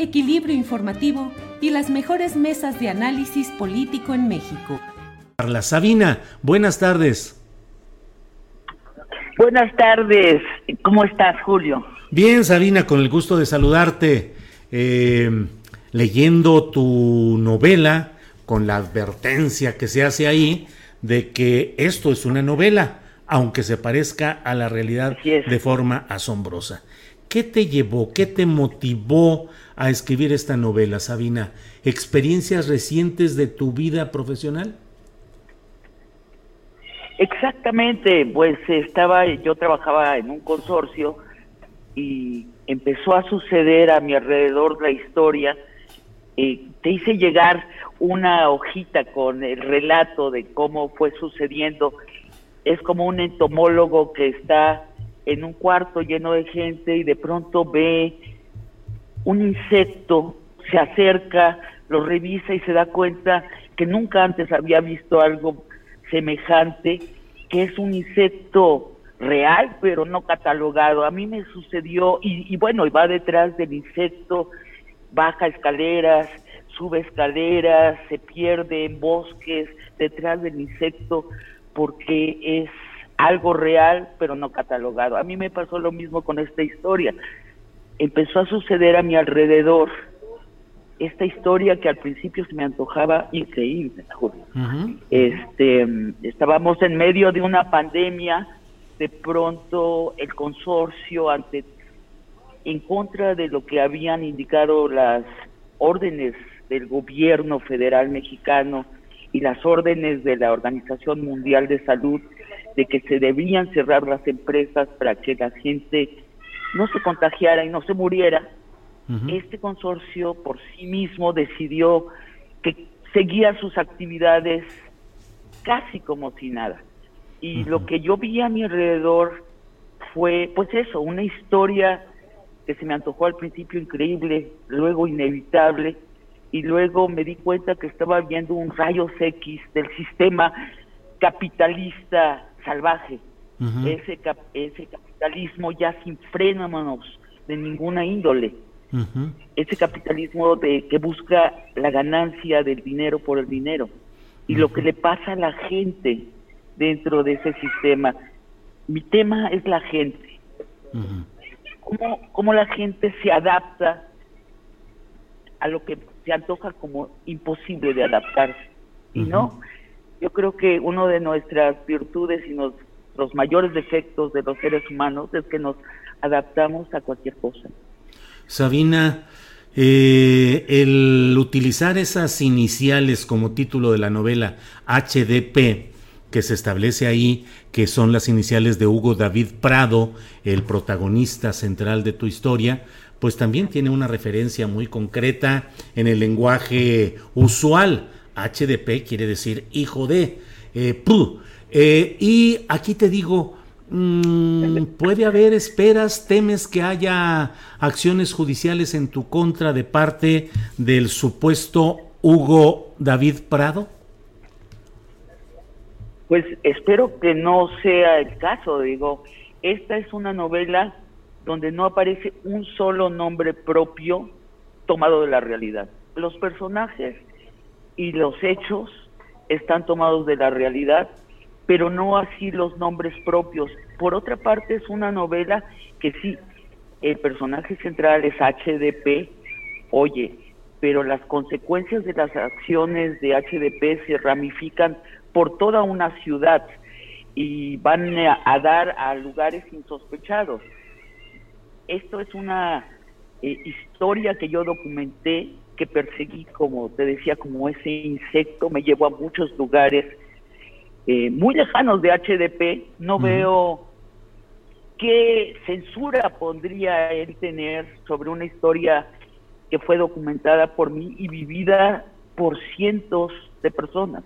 equilibrio informativo y las mejores mesas de análisis político en México. Carla Sabina, buenas tardes. Buenas tardes, ¿cómo estás, Julio? Bien, Sabina, con el gusto de saludarte. Eh, leyendo tu novela, con la advertencia que se hace ahí de que esto es una novela, aunque se parezca a la realidad de forma asombrosa. ¿Qué te llevó, qué te motivó a escribir esta novela, Sabina? ¿Experiencias recientes de tu vida profesional? Exactamente, pues estaba, yo trabajaba en un consorcio y empezó a suceder a mi alrededor la historia. Eh, te hice llegar una hojita con el relato de cómo fue sucediendo. Es como un entomólogo que está en un cuarto lleno de gente y de pronto ve un insecto, se acerca, lo revisa y se da cuenta que nunca antes había visto algo semejante, que es un insecto real, pero no catalogado. A mí me sucedió, y, y bueno, va detrás del insecto, baja escaleras, sube escaleras, se pierde en bosques detrás del insecto, porque es algo real, pero no catalogado. A mí me pasó lo mismo con esta historia. Empezó a suceder a mi alrededor esta historia que al principio se me antojaba increíble, Julio. Este, estábamos en medio de una pandemia, de pronto el consorcio ante en contra de lo que habían indicado las órdenes del gobierno federal mexicano y las órdenes de la Organización Mundial de Salud de que se debían cerrar las empresas para que la gente no se contagiara y no se muriera, este consorcio por sí mismo decidió que seguía sus actividades casi como si nada. Y lo que yo vi a mi alrededor fue, pues eso, una historia que se me antojó al principio increíble, luego inevitable, y luego me di cuenta que estaba viendo un rayos X del sistema capitalista salvaje, ese, ese capitalismo ya sin frenos de ninguna índole, ese capitalismo de que busca la ganancia del dinero por el dinero. Y lo que le pasa a la gente dentro de ese sistema. Mi tema es la gente. ¿Cómo, ¿Cómo la gente se adapta a lo que se antoja como imposible de adaptarse? Y no, yo creo que uno de nuestras virtudes y nos, los mayores defectos de los seres humanos es que nos adaptamos a cualquier cosa. Sabina, eh, el utilizar esas iniciales como título de la novela HDP, que se establece ahí, que son las iniciales de Hugo David Prado, el protagonista central de tu historia, pues también tiene una referencia muy concreta en el lenguaje usual HDP quiere decir hijo de. Eh, eh, y aquí te digo, mm, ¿puede haber esperas, temes que haya acciones judiciales en tu contra de parte del supuesto Hugo David Prado? Pues espero que no sea el caso, digo, esta es una novela donde no aparece un solo nombre propio tomado de la realidad. Los personajes y los hechos están tomados de la realidad, pero no así los nombres propios. Por otra parte, es una novela que sí, el personaje central es HDP, oye, pero las consecuencias de las acciones de HDP se ramifican por toda una ciudad y van a, dar a lugares insospechados. Esto es una eh, historia que yo documenté, que perseguí, como te decía, como ese insecto, me llevó a muchos lugares eh, muy lejanos de HDP. No veo qué censura pondría él tener sobre una historia que fue documentada por mí y vivida por cientos de personas.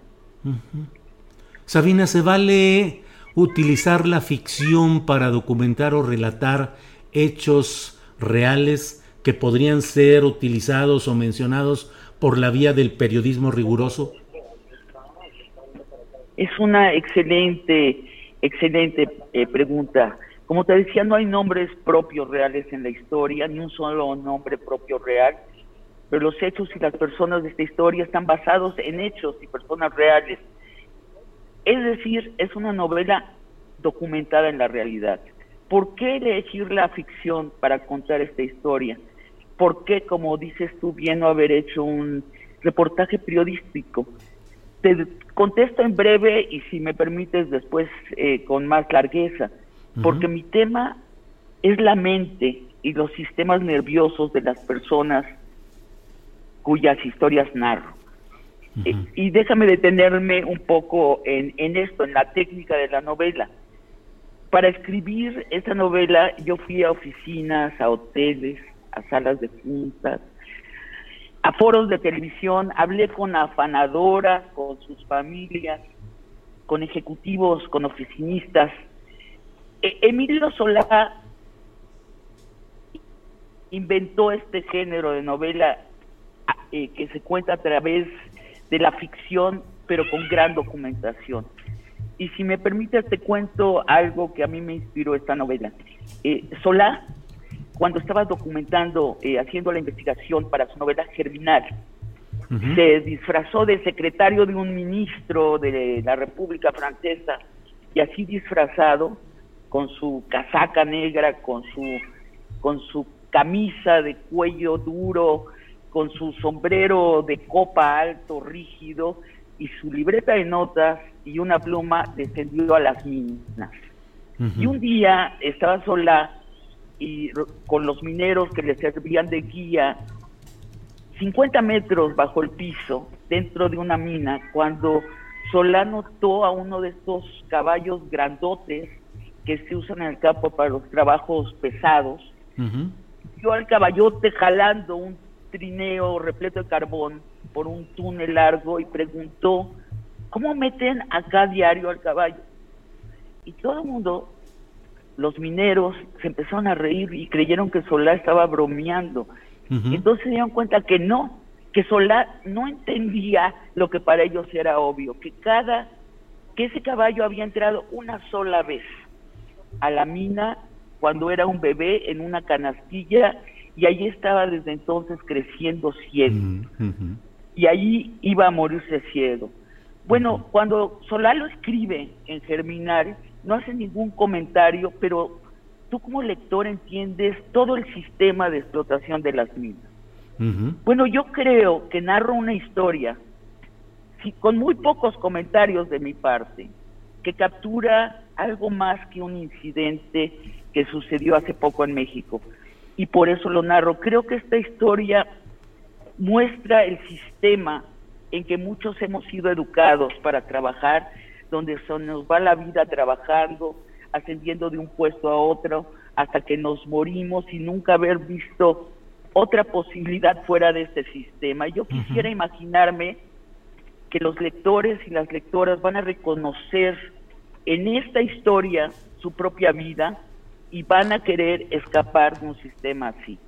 Sabina, ¿se vale utilizar la ficción para documentar o relatar hechos reales que podrían ser utilizados o mencionados por la vía del periodismo riguroso? Es una excelente, excelente eh, pregunta. Como te decía, no hay nombres propios reales en la historia, ni un solo nombre propio real, pero los hechos y las personas de esta historia están basados en hechos y personas reales. Es decir, es una novela documentada en la realidad. ¿Por qué elegir la ficción para contar esta historia? ¿Por qué, como dices tú, bien no haber hecho un reportaje periodístico? Te contesto en breve y si me permites después eh, con más largueza, porque mi tema es la mente y los sistemas nerviosos de las personas cuyas historias narro. Y déjame detenerme un poco en, en esto, en la técnica de la novela. Para escribir esta novela yo fui a oficinas, a hoteles, a salas de juntas, a foros de televisión, hablé con afanadoras, con sus familias, con ejecutivos, con oficinistas. E, Emilio Solá inventó este género de novela eh, que se cuenta a través de la ficción, pero con gran documentación. Y si me permites, te cuento algo que a mí me inspiró esta novela. Eh, Solá, cuando estaba documentando, eh, haciendo la investigación para su novela Germinal, se disfrazó de secretario de un ministro de la República Francesa y así disfrazado, con su casaca negra, con su, con su camisa de cuello duro, con su sombrero de copa alto, rígido, y su libreta de notas y una pluma descendió a las minas. Y un día estaba sola y con los mineros que le servían de guía 50 metros bajo el piso, dentro de una mina, cuando Solá notó a uno de estos caballos grandotes que se usan en el campo para los trabajos pesados, vio al caballote jalando un trineo repleto de carbón por un túnel largo y preguntó, ¿cómo meten acá diario al caballo? Y todo el mundo, los mineros, se empezaron a reír y creyeron que Solá estaba bromeando. Entonces se dieron cuenta que no, que Solá no entendía lo que para ellos era obvio, que cada, que ese caballo había entrado una sola vez a la mina cuando era un bebé en una canastilla y allí estaba desde entonces creciendo ciego. Y allí iba a morirse ciego. Bueno, cuando Solá lo escribe en Germinar, no hace ningún comentario, pero tú como lector entiendes todo el sistema de explotación de las minas. Bueno, yo creo que narro una historia con muy pocos comentarios de mi parte, que captura algo más que un incidente que sucedió hace poco en México y por eso lo narro. Creo que esta historia muestra el sistema en que muchos hemos sido educados para trabajar, donde se nos va la vida trabajando, ascendiendo de un puesto a otro, hasta que nos morimos y nunca haber visto otra posibilidad fuera de este sistema. Yo quisiera imaginarme que los lectores y las lectoras van a reconocer en esta historia su propia vida, y van a querer escapar de un sistema así.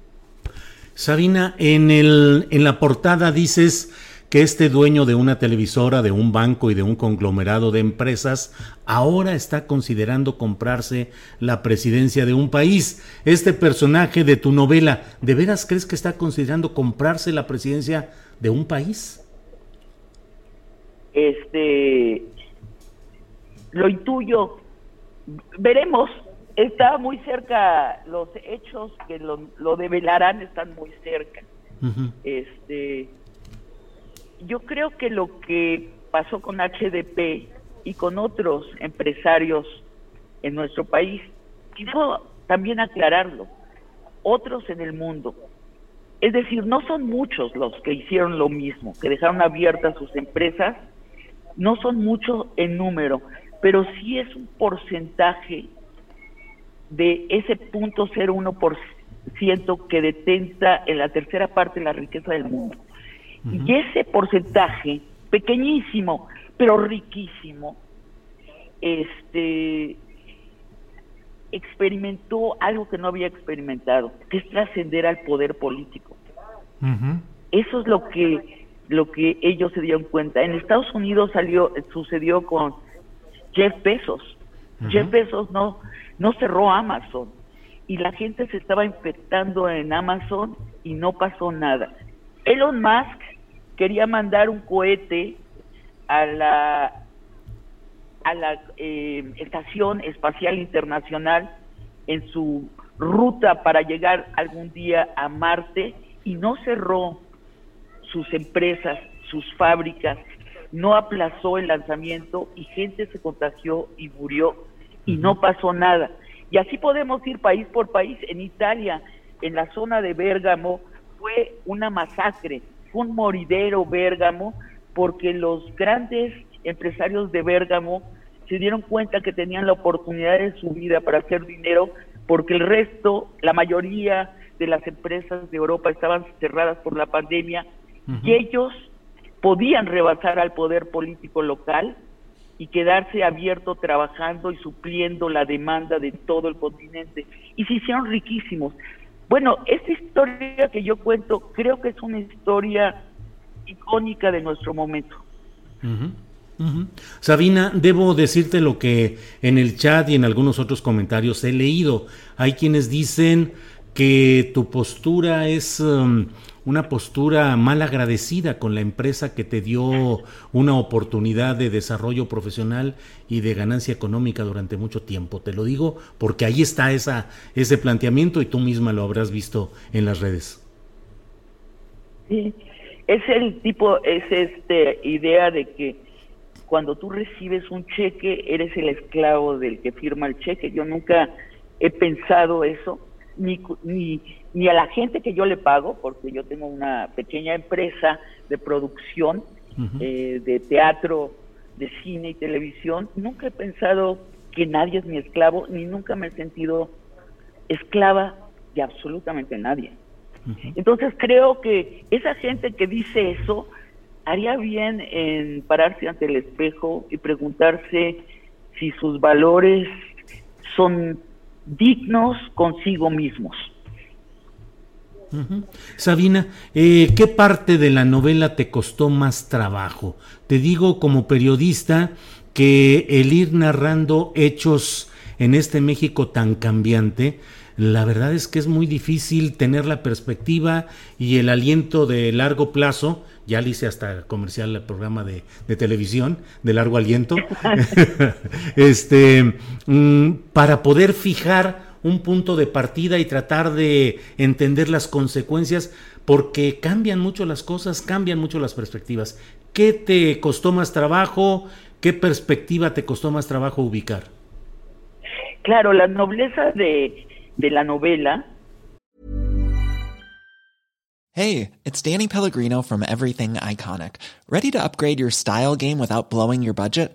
Sabina, en, el, en la portada dices que este dueño de una televisora, de un banco y de un conglomerado de empresas ahora está considerando comprarse la presidencia de un país. Este personaje de tu novela, ¿de veras crees que está considerando comprarse la presidencia de un país? Este, lo intuyo, veremos, está muy cerca, los hechos que lo, lo develarán están muy cerca. Este, yo creo que lo que pasó con HDP y con otros empresarios en nuestro país, y debo también aclararlo, otros en el mundo, es decir, no son muchos los que hicieron lo mismo, que dejaron abiertas sus empresas, no son muchos en número, pero sí es un porcentaje de ese punto 0,1% que detenta en la tercera parte de la riqueza del mundo. Y ese porcentaje, pequeñísimo, pero riquísimo, este experimentó algo que no había experimentado, que es trascender al poder político. Eso es lo que lo que ellos se dieron cuenta. En Estados Unidos salió sucedió con Jeff Bezos. Jeff Bezos no no cerró Amazon y la gente se estaba infectando en Amazon y no pasó nada. Elon Musk quería mandar un cohete a la a la eh, estación espacial internacional en su ruta para llegar algún día a Marte y no cerró sus empresas, sus fábricas, no aplazó el lanzamiento y gente se contagió y murió y no pasó nada. Y así podemos ir país por país. En Italia, en la zona de Bérgamo, fue una masacre, fue un moridero Bérgamo, porque los grandes empresarios de Bérgamo se dieron cuenta que tenían la oportunidad de su vida para hacer dinero, porque el resto, la mayoría de las empresas de Europa estaban cerradas por la pandemia y ellos podían rebasar al poder político local y quedarse abierto trabajando y supliendo la demanda de todo el continente. Y se hicieron riquísimos. Bueno, esta historia que yo cuento creo que es una historia icónica de nuestro momento. Sabina, debo decirte lo que en el chat y en algunos otros comentarios he leído. Hay quienes dicen que tu postura es um, una postura mal agradecida con la empresa que te dio una oportunidad de desarrollo profesional y de ganancia económica durante mucho tiempo. Te lo digo porque ahí está esa, ese planteamiento y tú misma lo habrás visto en las redes. Sí, es el tipo, es este idea de que cuando tú recibes un cheque eres el esclavo del que firma el cheque. Yo nunca he pensado eso ni, ni, ni a la gente que yo le pago, porque yo tengo una pequeña empresa de producción eh, de teatro, de cine y televisión, nunca he pensado que nadie es mi esclavo, ni nunca me he sentido esclava de absolutamente nadie. Entonces creo que esa gente que dice eso haría bien en pararse ante el espejo y preguntarse si sus valores son dignos consigo mismos. Sabina, eh, ¿qué parte de la novela te costó más trabajo? Te digo como periodista que el ir narrando hechos en este México tan cambiante, la verdad es que es muy difícil tener la perspectiva y el aliento de largo plazo. Ya le hice hasta comercial el programa de, televisión de largo aliento, este, mm, para poder fijar un punto de partida y tratar de entender las consecuencias, porque cambian mucho las cosas, cambian mucho las perspectivas. ¿Qué te costó más trabajo? ¿Qué perspectiva te costó más trabajo ubicar? Claro, la nobleza de, de la novela Hey, it's Danny Pellegrino from Everything Iconic. Ready to upgrade your style game without blowing your budget?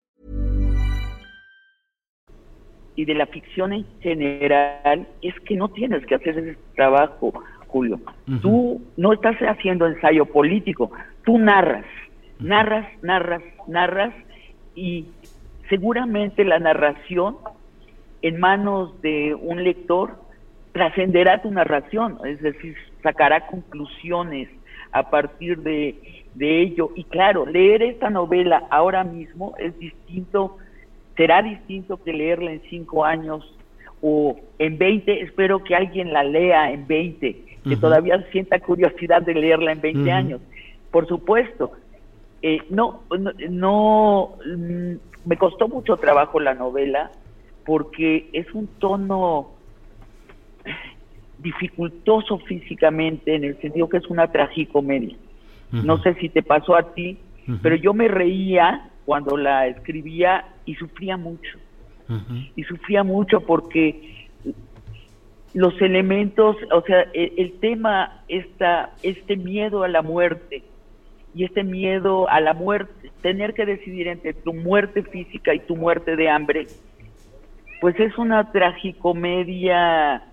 Y de la ficción en general es que no tienes que hacer ese trabajo, Julio. Tú no estás haciendo ensayo político, tú narras, narras, narras, narras y seguramente la narración en manos de un lector trascenderá tu narración, es decir, sacará conclusiones a partir de, de ello. Y claro, leer esta novela ahora mismo es distinto será distinto que leerla en cinco años o en 20, espero que alguien la lea en 20, que todavía sienta curiosidad de leerla en 20 años. Por supuesto, eh, no, no, no, mm, me costó mucho trabajo la novela porque es un tono dificultoso físicamente en el sentido que es una tragicomedia. No sé si te pasó a ti, pero yo me reía cuando la escribía y sufría mucho. Y sufría mucho porque los elementos, o sea, el, el, tema, esta, este miedo a la muerte y este miedo a la muerte, tener que decidir entre tu muerte física y tu muerte de hambre, pues es una tragicomedia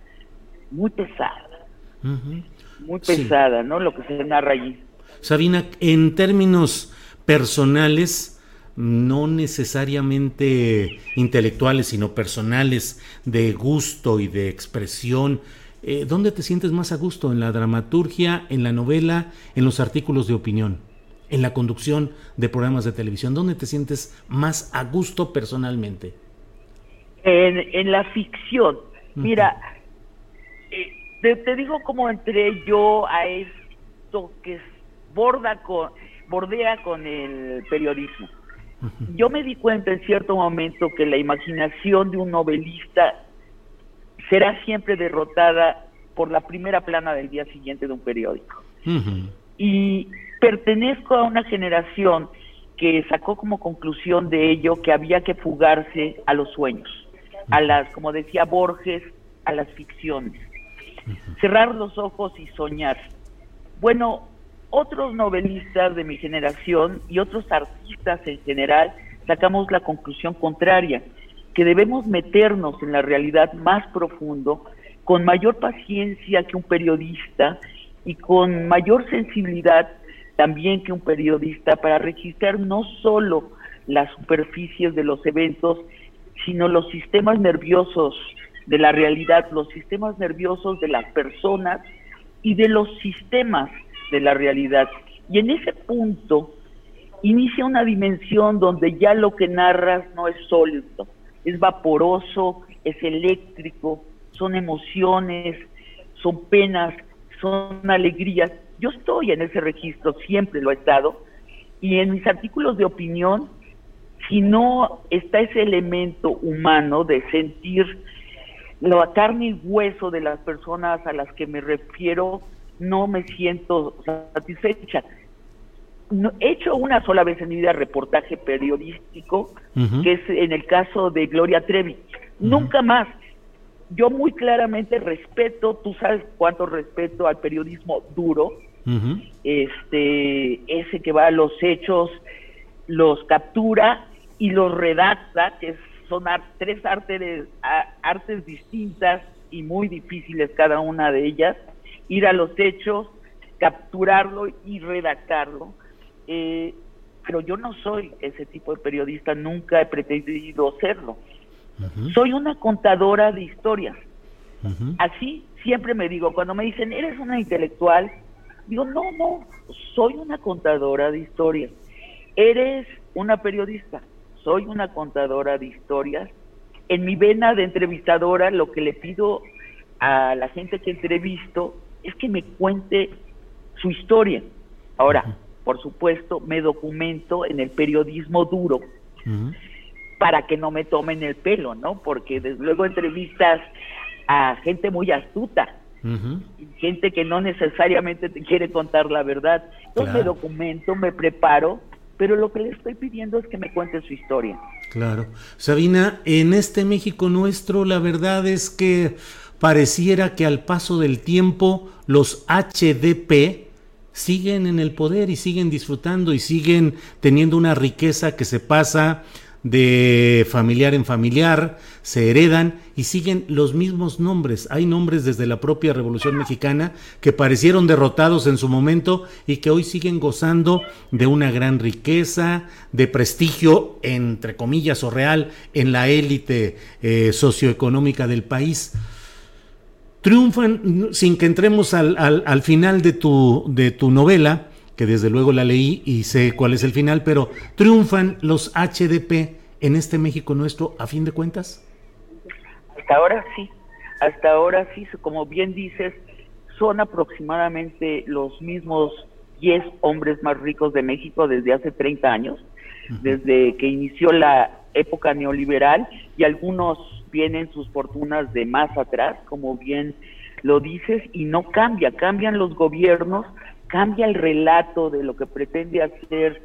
muy pesada, muy pesada, ¿no? Lo que se narra allí. Sabina, en términos personales, no necesariamente intelectuales, sino personales, de gusto y de expresión. Eh, ¿Dónde te sientes más a gusto? ¿En la dramaturgia, en la novela, en los artículos de opinión, en la conducción de programas de televisión? ¿Dónde te sientes más a gusto personalmente? En, la ficción. Mira, eh, te, digo cómo entré yo a esto que borda con, bordea con el periodismo. Yo me di cuenta en cierto momento que la imaginación de un novelista será siempre derrotada por la primera plana del día siguiente de un periódico. Y pertenezco a una generación que sacó como conclusión de ello que había que fugarse a los sueños, a las, como decía Borges, a las ficciones. Cerrar los ojos y soñar. Bueno, otros novelistas de mi generación y otros artistas en general sacamos la conclusión contraria, que debemos meternos en la realidad más profundo, con mayor paciencia que un periodista y con mayor sensibilidad también que un periodista para registrar no solo las superficies de los eventos, sino los sistemas nerviosos de la realidad, los sistemas nerviosos de las personas y de los sistemas de la realidad. Y en ese punto inicia una dimensión donde ya lo que narras no es sólido, es vaporoso, es eléctrico, son emociones, son penas, son alegrías. Yo estoy en ese registro, siempre lo he estado, y en mis artículos de opinión, si no está ese elemento humano de sentir la carne y hueso de las personas a las que me refiero, no me siento satisfecha. No, he hecho una sola vez en mi vida reportaje periodístico, que es en el caso de Gloria Trevi. Nunca más. Yo muy claramente respeto, tú sabes cuánto respeto al periodismo duro, este, ese que va a los hechos, los captura y los redacta, que son tres artes, artes distintas y muy difíciles cada una de ellas ir a los hechos, capturarlo y redactarlo. Eh, pero yo no soy ese tipo de periodista, nunca he pretendido serlo. Soy una contadora de historias. Así siempre me digo, cuando me dicen, eres una intelectual, digo, no, no, soy una contadora de historias. Eres una periodista, soy una contadora de historias. En mi vena de entrevistadora, lo que le pido a la gente que entrevisto es que me cuente su historia. Ahora, por supuesto, me documento en el periodismo duro, para que no me tomen el pelo, ¿no? Porque desde luego entrevistas a gente muy astuta, gente que no necesariamente te quiere contar la verdad. Entonces me documento, me preparo, pero lo que le estoy pidiendo es que me cuente su historia. Claro. Sabina, en este México nuestro, la verdad es que pareciera que al paso del tiempo los HDP siguen en el poder y siguen disfrutando y siguen teniendo una riqueza que se pasa de familiar en familiar, se heredan y siguen los mismos nombres. Hay nombres desde la propia Revolución Mexicana que parecieron derrotados en su momento y que hoy siguen gozando de una gran riqueza, de prestigio, entre comillas o real, en la élite eh, socioeconómica del país. Triunfan, sin que entremos al, al final de tu, de tu novela, que desde luego la leí y sé cuál es el final, pero triunfan los HDP en este México nuestro a fin de cuentas? Hasta ahora sí, hasta ahora sí, como bien dices, son aproximadamente los mismos 10 hombres más ricos de México desde hace 30 años, desde que inició la época neoliberal y algunos vienen sus fortunas de más atrás, como bien lo dices, y no cambia, cambian los gobiernos, cambia el relato de lo que pretende hacer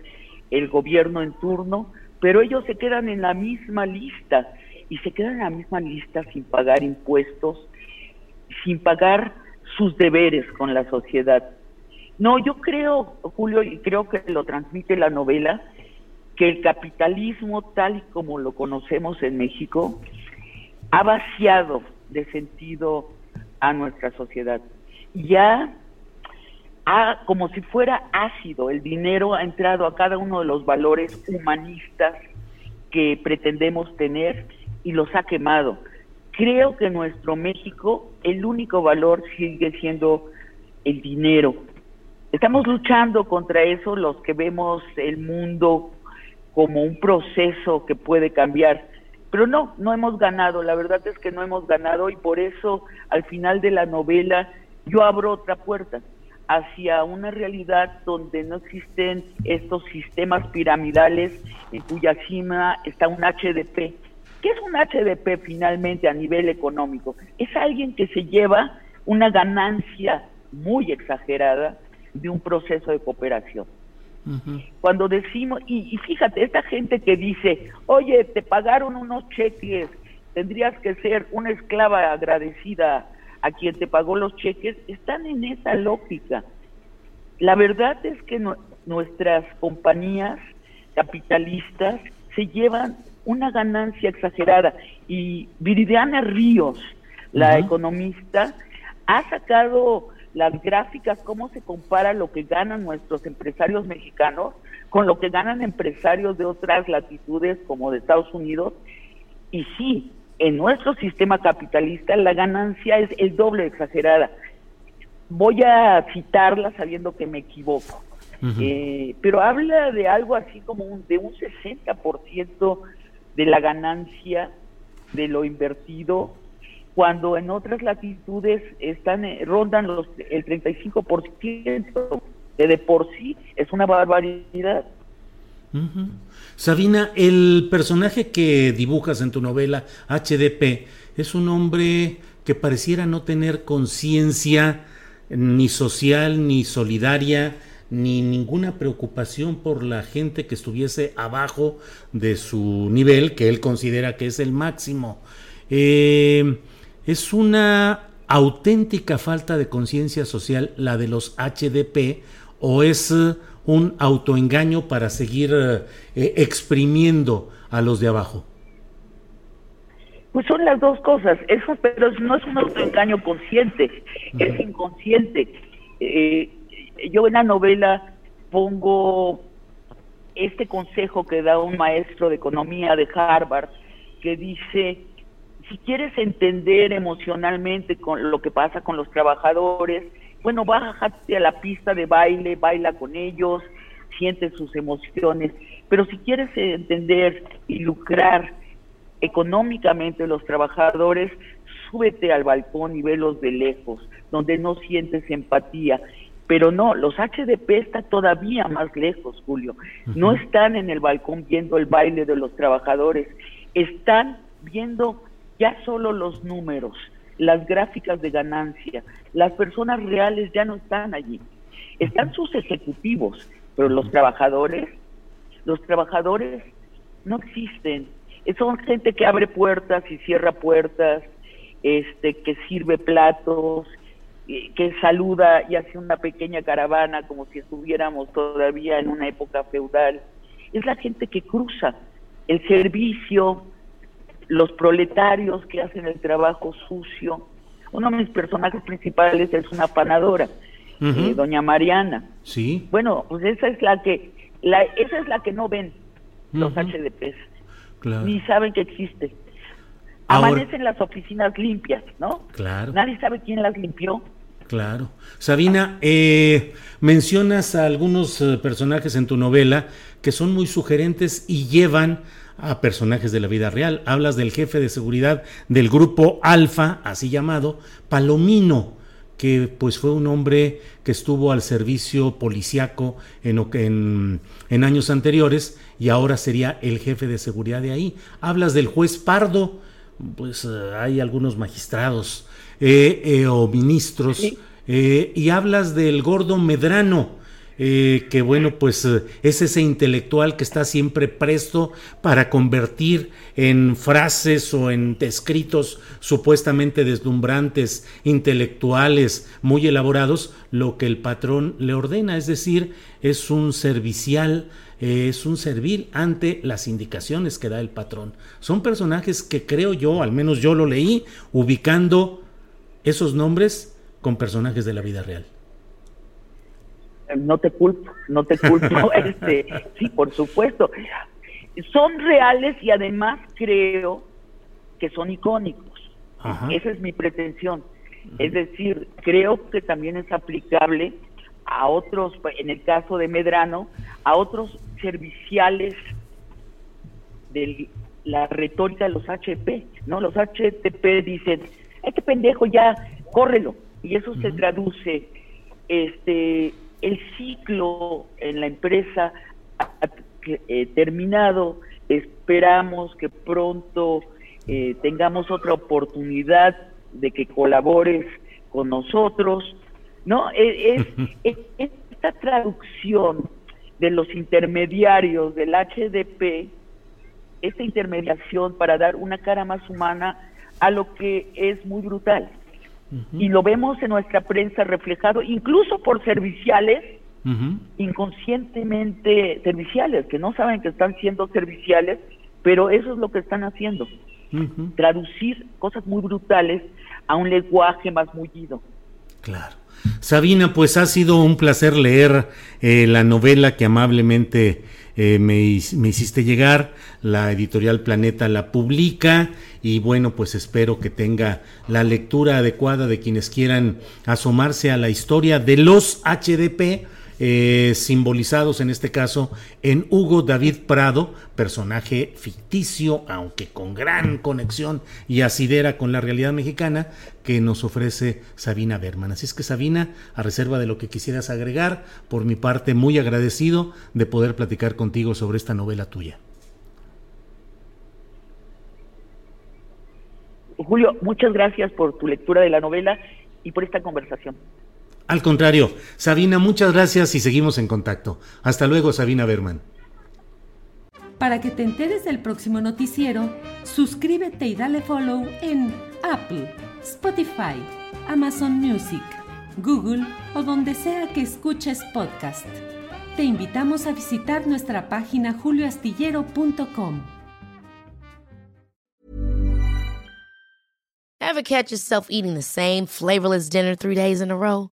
el gobierno en turno, pero ellos se quedan en la misma lista y se quedan en la misma lista sin pagar impuestos, sin pagar sus deberes con la sociedad. No, yo creo, Julio, y creo que lo transmite la novela, que el capitalismo tal y como lo conocemos en México ha vaciado de sentido a nuestra sociedad. Ya como si fuera ácido, el dinero ha entrado a cada uno de los valores humanistas que pretendemos tener y los ha quemado. Creo que en nuestro México el único valor sigue siendo el dinero. Estamos luchando contra eso los que vemos el mundo como un proceso que puede cambiar. Pero no, no hemos ganado, la verdad es que no hemos ganado y por eso al final de la novela yo abro otra puerta hacia una realidad donde no existen estos sistemas piramidales en cuya cima está un HDP. ¿Qué es un HDP finalmente a nivel económico? Es alguien que se lleva una ganancia muy exagerada de un proceso de cooperación. Cuando decimos, y, y, fíjate, esta gente que dice, oye, te pagaron unos cheques, tendrías que ser una esclava agradecida a quien te pagó los cheques, están en esa lógica. La verdad es que nuestras compañías capitalistas se llevan una ganancia exagerada. Y Viridiana Ríos, la economista, ha sacado las gráficas, cómo se compara lo que ganan nuestros empresarios mexicanos con lo que ganan empresarios de otras latitudes como de Estados Unidos. Y sí, en nuestro sistema capitalista la ganancia es el doble exagerada. Voy a citarla sabiendo que me equivoco, eh, pero habla de algo así como un, de un 60% de la ganancia de lo invertido, cuando en otras latitudes están eh, rondan los el 35%, que de por sí es una barbaridad. Sabina, el personaje que dibujas en tu novela HDP es un hombre que pareciera no tener conciencia ni social, ni solidaria, ni ninguna preocupación por la gente que estuviese abajo de su nivel, que él considera que es el máximo. Eh, es una auténtica falta de conciencia social la de los HDP o es un autoengaño para seguir eh, exprimiendo a los de abajo? Pues son las dos cosas, eso, pero no es un autoengaño consciente, es inconsciente. Eh, yo en la novela pongo este consejo que da un maestro de economía de Harvard, que dice, si quieres entender emocionalmente con lo que pasa con los trabajadores, bueno, bájate a la pista de baile, baila con ellos, siente sus emociones, pero si quieres entender y lucrar económicamente los trabajadores, súbete al balcón y velos de lejos, donde no sientes empatía, Pero no, los HDP están todavía más lejos, Julio. No están en el balcón viendo el baile de los trabajadores, están viendo ya solo los números, las gráficas de ganancia. Las personas reales ya no están allí. Están sus ejecutivos, pero los trabajadores, los trabajadores no existen. Son gente que abre puertas y cierra puertas, este, que sirve platos, que saluda y hace una pequeña caravana como si estuviéramos todavía en una época feudal. Es la gente que cruza el servicio, los proletarios que hacen el trabajo sucio. Uno de mis personajes principales es una panadora, eh, doña Mariana. Sí. Bueno, pues esa es la que, la, esa es la que no ven los HDPs, ni saben que existe. Amanecen las oficinas limpias, ¿no? Claro. Nadie sabe quién las limpió. Claro. Sabina, eh, mencionas a algunos eh, personajes en tu novela que son muy sugerentes y llevan a personajes de la vida real. Hablas del jefe de seguridad del grupo Alfa, así llamado, Palomino, que pues fue un hombre que estuvo al servicio policiaco en, en años anteriores y ahora sería el jefe de seguridad de ahí. Hablas del juez Pardo, pues eh, hay algunos magistrados eh, eh, o ministros y hablas del gordo Medrano, eh, que bueno, pues eh, es ese intelectual que está siempre presto para convertir en frases o en escritos supuestamente deslumbrantes, intelectuales, muy elaborados, lo que el patrón le ordena, es decir, es un servicial, eh, es un servir ante las indicaciones que da el patrón. Son personajes que creo yo, al menos yo lo leí, ubicando esos nombres con personajes de la vida real no te culpo, no te culpo, este, sí, por supuesto. Son reales y además creo que son icónicos. Esa es mi pretensión. Es decir, creo que también es aplicable a otros, en el caso de Medrano, a otros serviciales de la retórica de los HP, ¿no? Los HTP dicen, este pendejo ya, córrelo. Y eso se traduce este el ciclo en la empresa ha eh, terminado, esperamos que pronto eh, tengamos otra oportunidad de que colabores con nosotros, ¿no? E, es, esta traducción de los intermediarios del HDP, esta intermediación para dar una cara más humana a lo que es muy brutal y lo vemos en nuestra prensa reflejado, incluso por serviciales, inconscientemente serviciales, que no saben que están siendo serviciales, pero eso es lo que están haciendo, traducir cosas muy brutales a un lenguaje más mullido. Claro. Sabina, pues ha sido un placer leer eh, la novela que amablemente eh, me, hiciste llegar, la editorial Planeta la publica y bueno, pues espero que tenga la lectura adecuada de quienes quieran asomarse a la historia de los HDP eh, simbolizados en este caso en Hugo David Prado, personaje ficticio, aunque con gran conexión y asidera con la realidad mexicana, que nos ofrece Sabina Berman. Así es que Sabina, a reserva de lo que quisieras agregar, por mi parte muy agradecido de poder platicar contigo sobre esta novela tuya. Julio, muchas gracias por tu lectura de la novela y por esta conversación. Al contrario, Sabina, muchas gracias y seguimos en contacto. Hasta luego, Sabina Berman. Para que te enteres del próximo noticiero, suscríbete y dale follow en Apple, Spotify, Amazon Music, Google o donde sea que escuches podcast. Te invitamos a visitar nuestra página julioastillero.com. Ever catch yourself eating the same flavorless dinner three days in a row?